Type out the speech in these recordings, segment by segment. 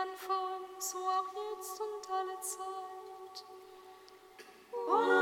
Von so auch jetzt und alle Zeit. Und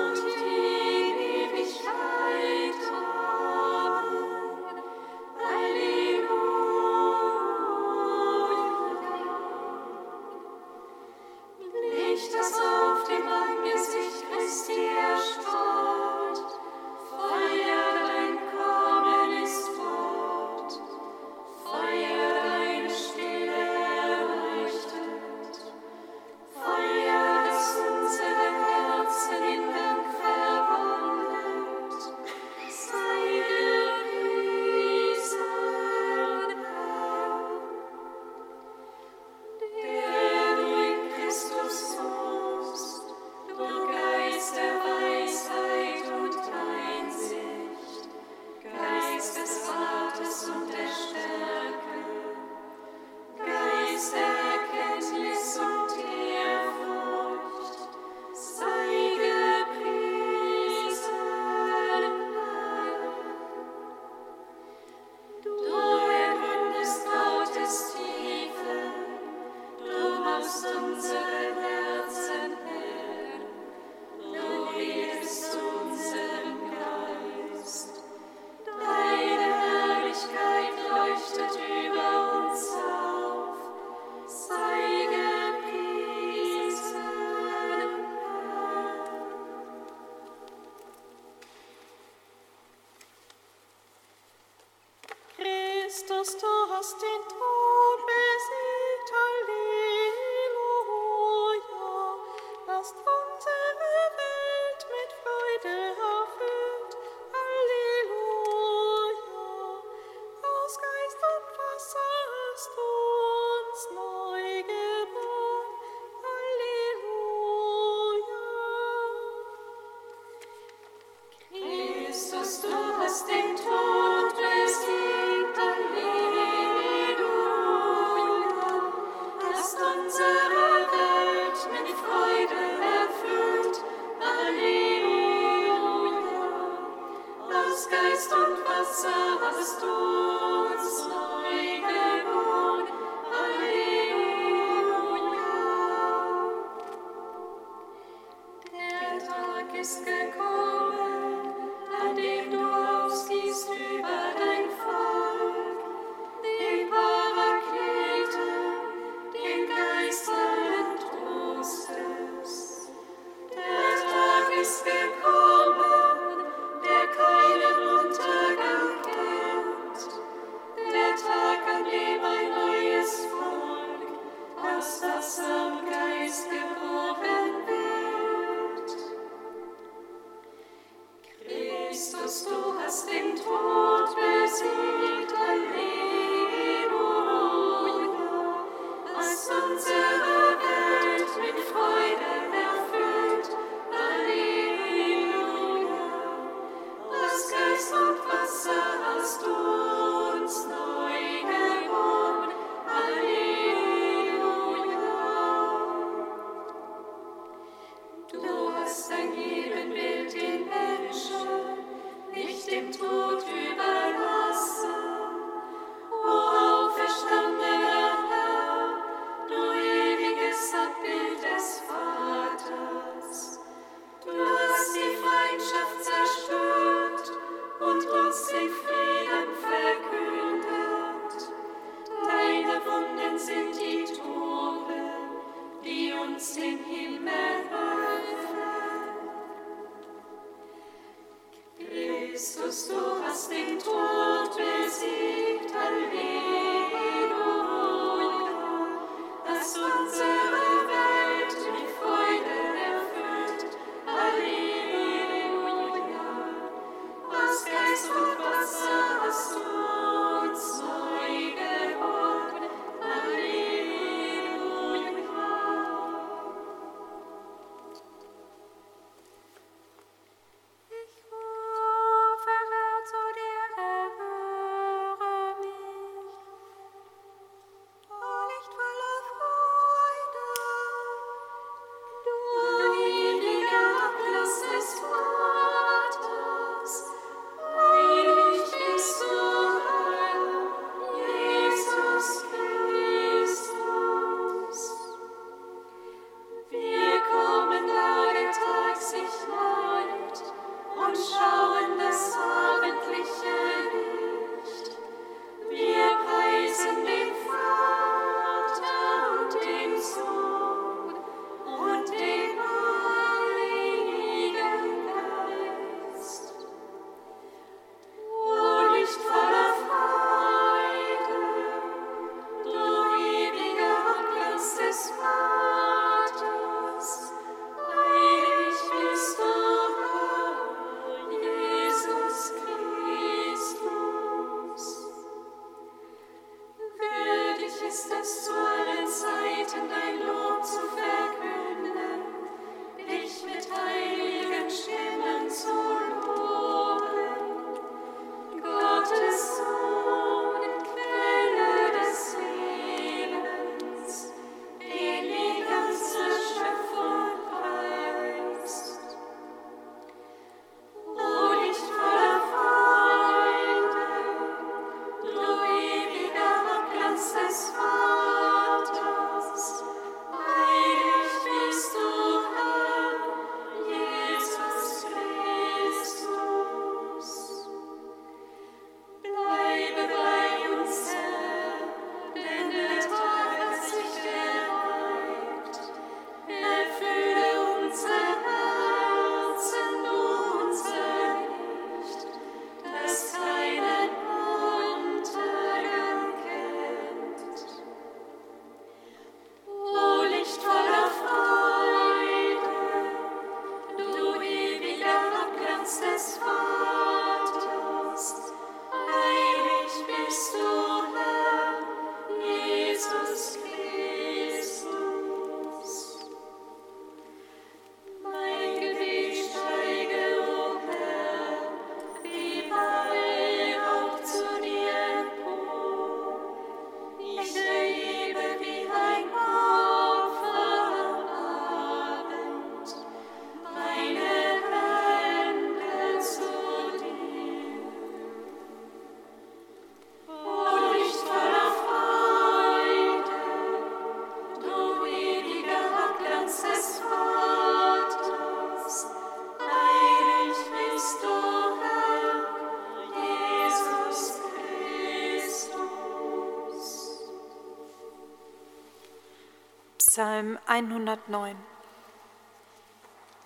Psalm 109.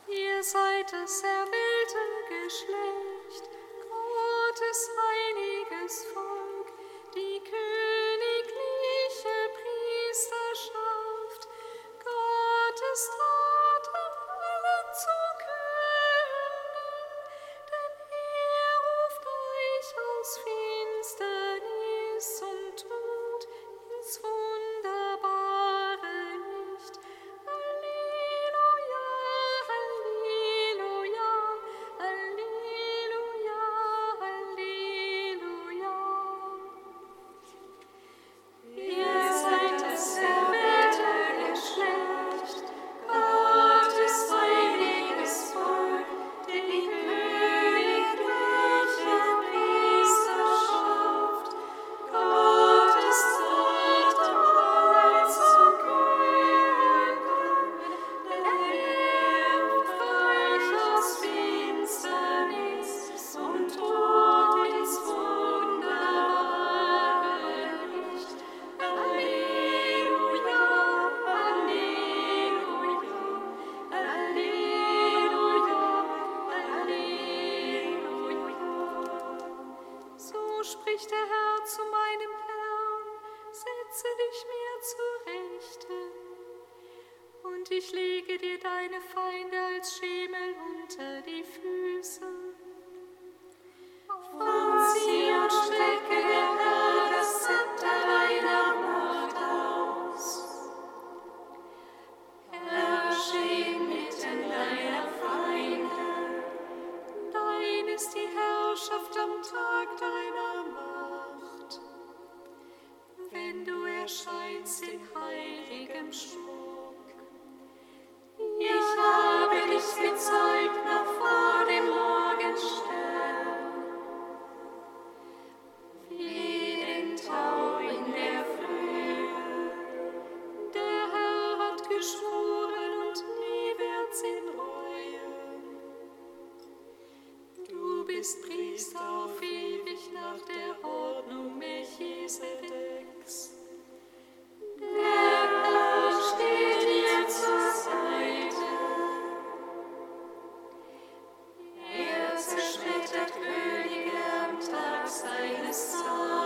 Ihr seid es, Herr, spricht der Herr zu meinem Herrn, setze dich mir zu Und ich lege dir deine Feinde als Schemel unter die Füße. Auf zerschmettert Könige am Tag seines Zorns.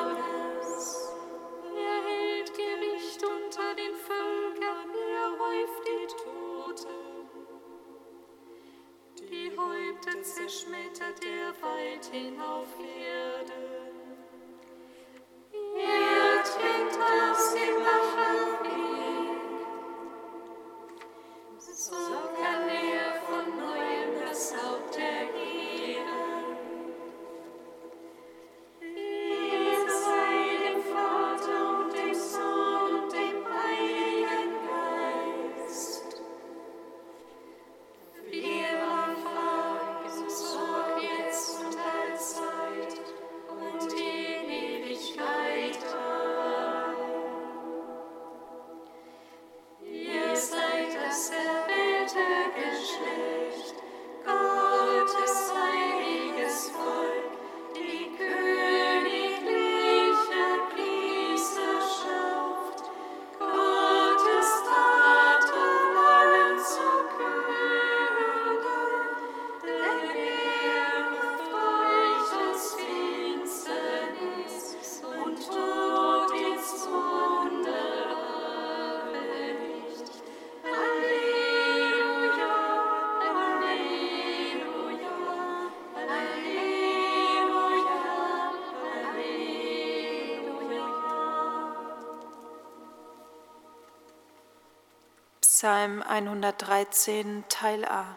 Psalm 113 Teil A.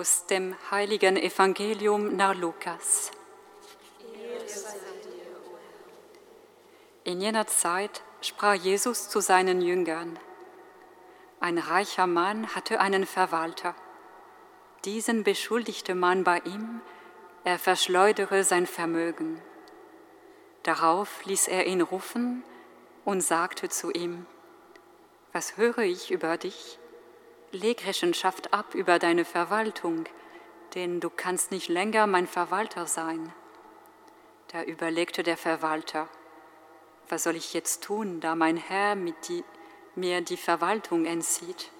Aus dem heiligen Evangelium nach Lukas. In jener Zeit sprach Jesus zu seinen Jüngern. Ein reicher Mann hatte einen Verwalter. Diesen beschuldigte man bei ihm, er verschleudere sein Vermögen. Darauf ließ er ihn rufen und sagte zu ihm, Was höre ich über dich? Leg Rechenschaft ab über deine Verwaltung, denn du kannst nicht länger mein Verwalter sein. Da überlegte der Verwalter, was soll ich jetzt tun, da mein Herr die, mir die Verwaltung entzieht?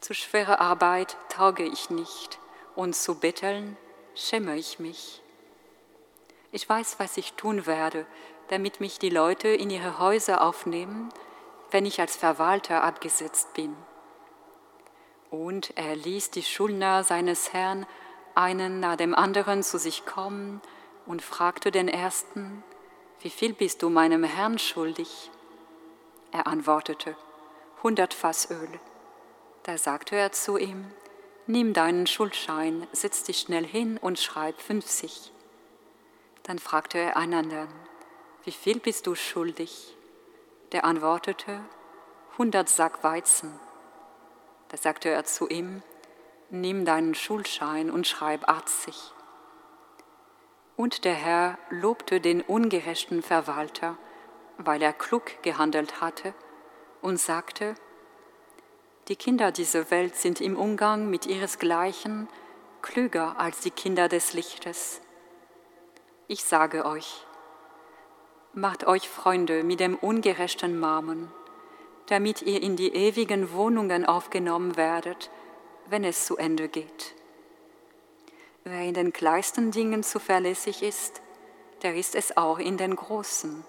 Zu schwerer Arbeit tauge ich nicht und zu betteln schäme ich mich. Ich weiß, was ich tun werde, damit mich die Leute in ihre Häuser aufnehmen, wenn ich als Verwalter abgesetzt bin. Und er ließ die Schuldner seines Herrn einen nach dem anderen zu sich kommen und fragte den ersten, wie viel bist du meinem Herrn schuldig? Er antwortete, hundert Fass Öl. Da sagte er zu ihm, nimm deinen Schuldschein, setz dich schnell hin und schreib fünfzig. Dann fragte er einen anderen, wie viel bist du schuldig? Der antwortete, hundert Sack Weizen. Da sagte er zu ihm, nimm deinen Schuldschein und schreib 80. Und der Herr lobte den ungerechten Verwalter, weil er klug gehandelt hatte, und sagte, die Kinder dieser Welt sind im Umgang mit ihresgleichen klüger als die Kinder des Lichtes. Ich sage euch, macht euch Freunde mit dem ungerechten Mammon, damit ihr in die ewigen Wohnungen aufgenommen werdet, wenn es zu Ende geht. Wer in den kleinsten Dingen zuverlässig ist, der ist es auch in den großen.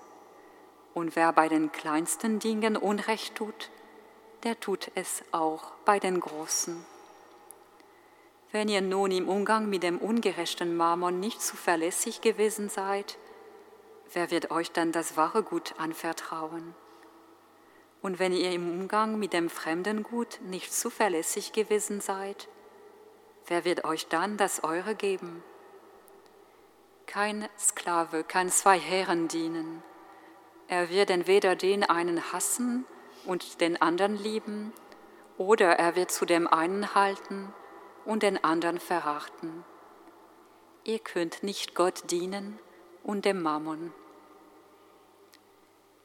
Und wer bei den kleinsten Dingen Unrecht tut, der tut es auch bei den großen. Wenn ihr nun im Umgang mit dem ungerechten Mammon nicht zuverlässig gewesen seid, wer wird euch dann das wahre Gut anvertrauen? Und wenn ihr im Umgang mit dem fremden Gut nicht zuverlässig gewesen seid, wer wird euch dann das Eure geben? Kein Sklave kann zwei Herren dienen. Er wird entweder den einen hassen und den anderen lieben, oder er wird zu dem einen halten und den anderen verachten. Ihr könnt nicht Gott dienen und dem Mammon.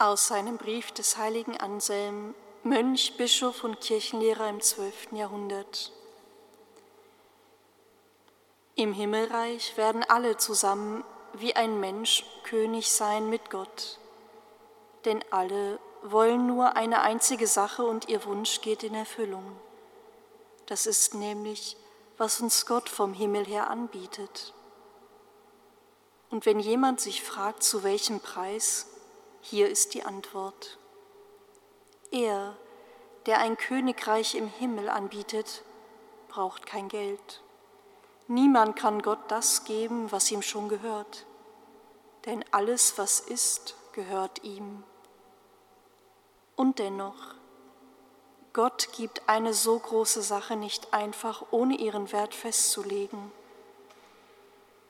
Aus seinem Brief des heiligen Anselm, Mönch, Bischof und Kirchenlehrer im 12. Jahrhundert. Im Himmelreich werden alle zusammen wie ein Mensch König sein mit Gott. Denn alle wollen nur eine einzige Sache und ihr Wunsch geht in Erfüllung. Das ist nämlich, was uns Gott vom Himmel her anbietet. Und wenn jemand sich fragt, zu welchem Preis, hier ist die Antwort. Er, der ein Königreich im Himmel anbietet, braucht kein Geld. Niemand kann Gott das geben, was ihm schon gehört, denn alles, was ist, gehört ihm. Und dennoch, Gott gibt eine so große Sache nicht einfach, ohne ihren Wert festzulegen.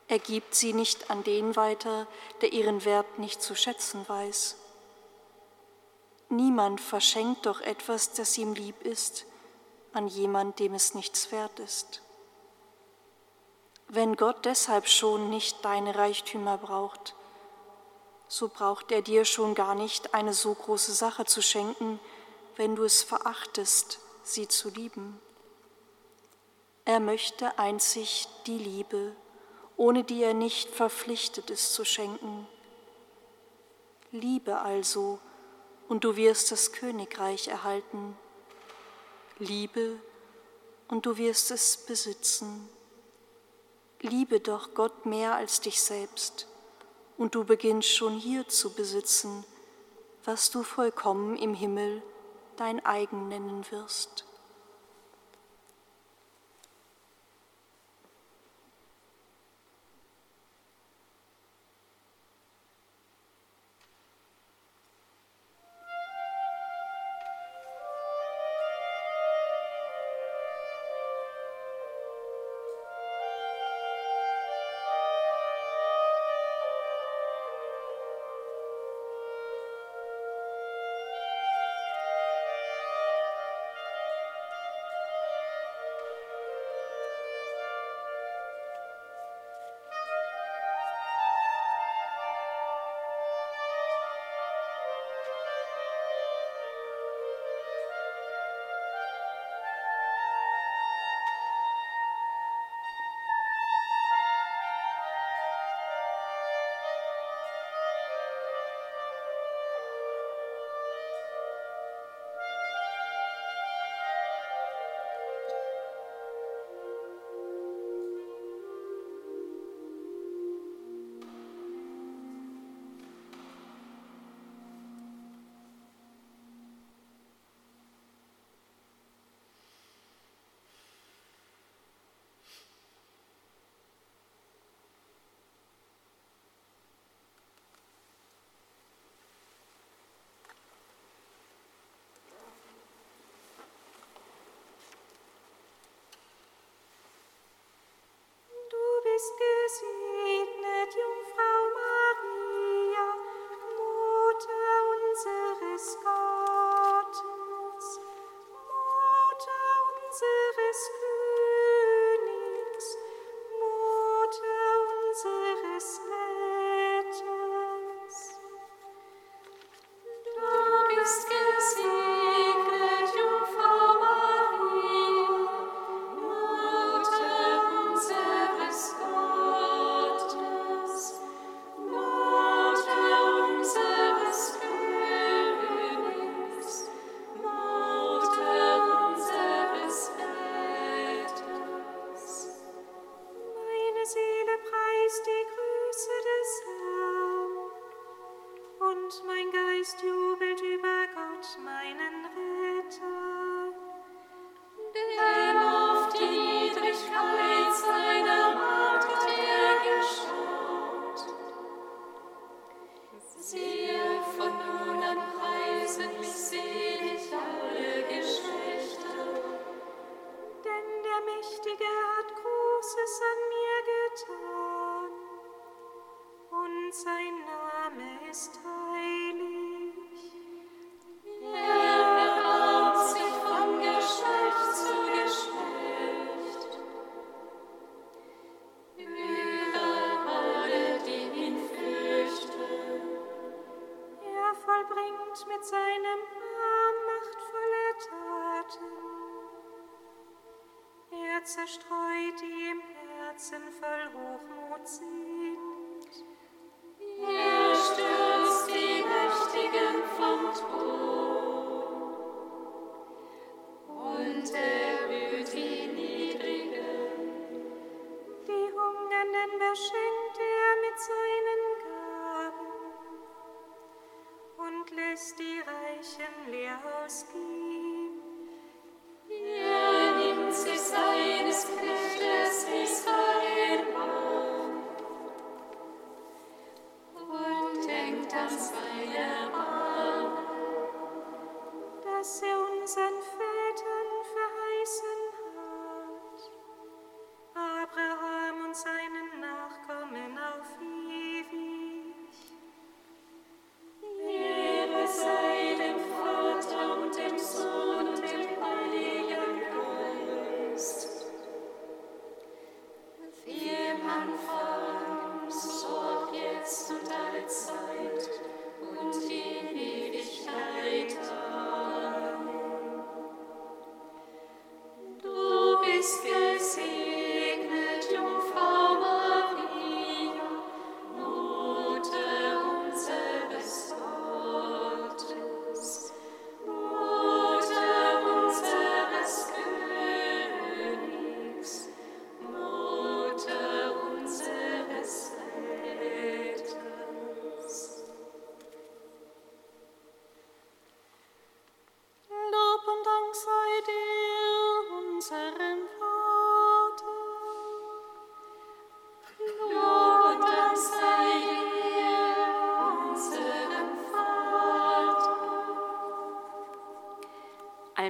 Er gibt sie nicht an den weiter, der ihren Wert nicht zu schätzen weiß. Niemand verschenkt doch etwas, das ihm lieb ist, an jemand, dem es nichts wert ist. Wenn Gott deshalb schon nicht deine Reichtümer braucht, so braucht er dir schon gar nicht eine so große Sache zu schenken, wenn du es verachtest, sie zu lieben. Er möchte einzig die Liebe, ohne die er nicht verpflichtet ist zu schenken. Liebe also, und du wirst das Königreich erhalten. Liebe, und du wirst es besitzen. Liebe doch Gott mehr als dich selbst, und du beginnst schon hier zu besitzen, was du vollkommen im Himmel dein eigen nennen wirst.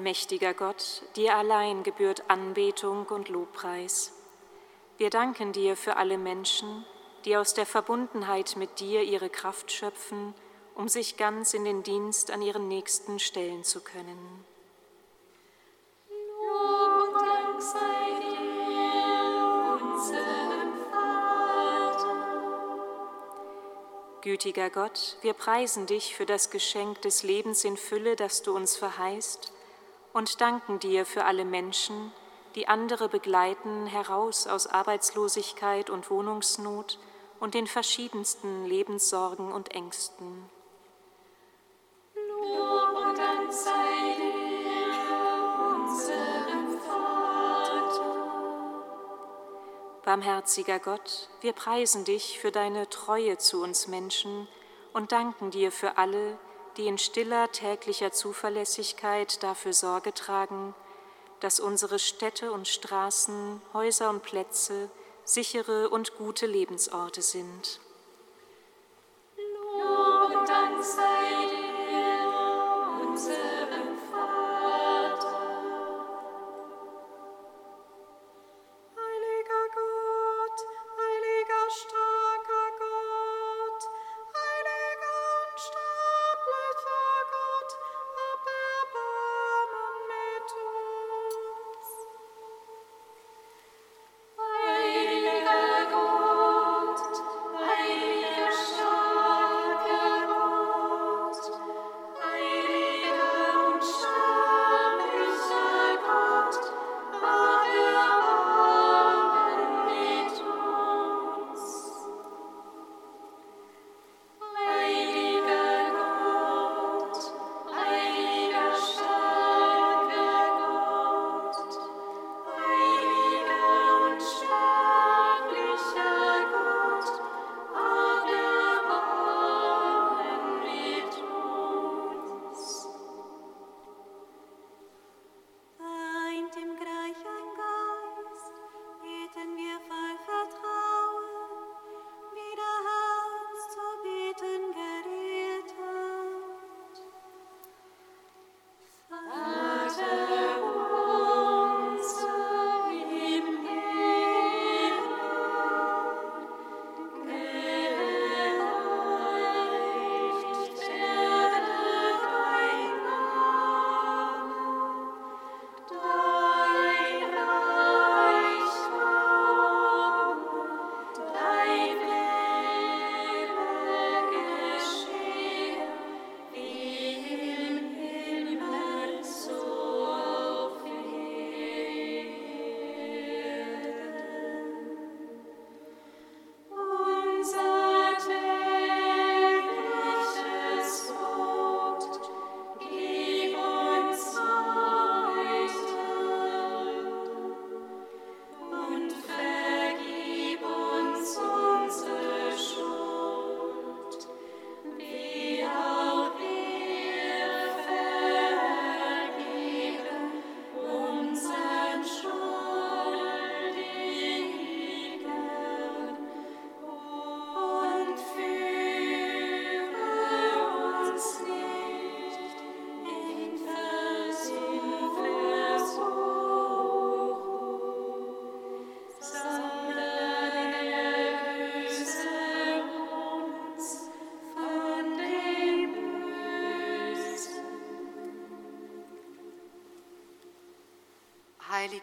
Allmächtiger Gott, dir allein gebührt Anbetung und Lobpreis. Wir danken dir für alle Menschen, die aus der Verbundenheit mit dir ihre Kraft schöpfen, um sich ganz in den Dienst an ihren Nächsten stellen zu können. Lob und Dank sei dir, unserem Vater. Gütiger Gott, wir preisen dich für das Geschenk des Lebens in Fülle, das du uns verheißt und danken dir für alle Menschen, die andere begleiten heraus aus Arbeitslosigkeit und Wohnungsnot und den verschiedensten Lebenssorgen und Ängsten. Lob und Dank sei dir, unserem Vater. Barmherziger Gott, wir preisen dich für deine Treue zu uns Menschen und danken dir für alle, die in stiller täglicher Zuverlässigkeit dafür Sorge tragen, dass unsere Städte und Straßen, Häuser und Plätze sichere und gute Lebensorte sind. Lob und Dank sei dir, unserem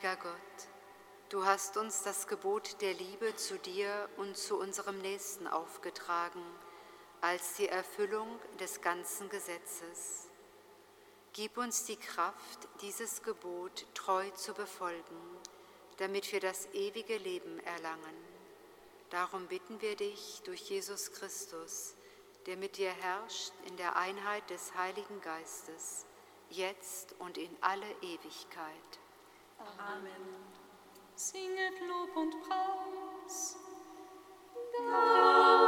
Heiliger Gott, du hast uns das Gebot der Liebe zu dir und zu unserem Nächsten aufgetragen, als die Erfüllung des ganzen Gesetzes. Gib uns die Kraft, dieses Gebot treu zu befolgen, damit wir das ewige Leben erlangen. Darum bitten wir dich durch Jesus Christus, der mit dir herrscht in der Einheit des Heiligen Geistes, jetzt und in alle Ewigkeit. Amen. Singet Lob und Preis. Dank.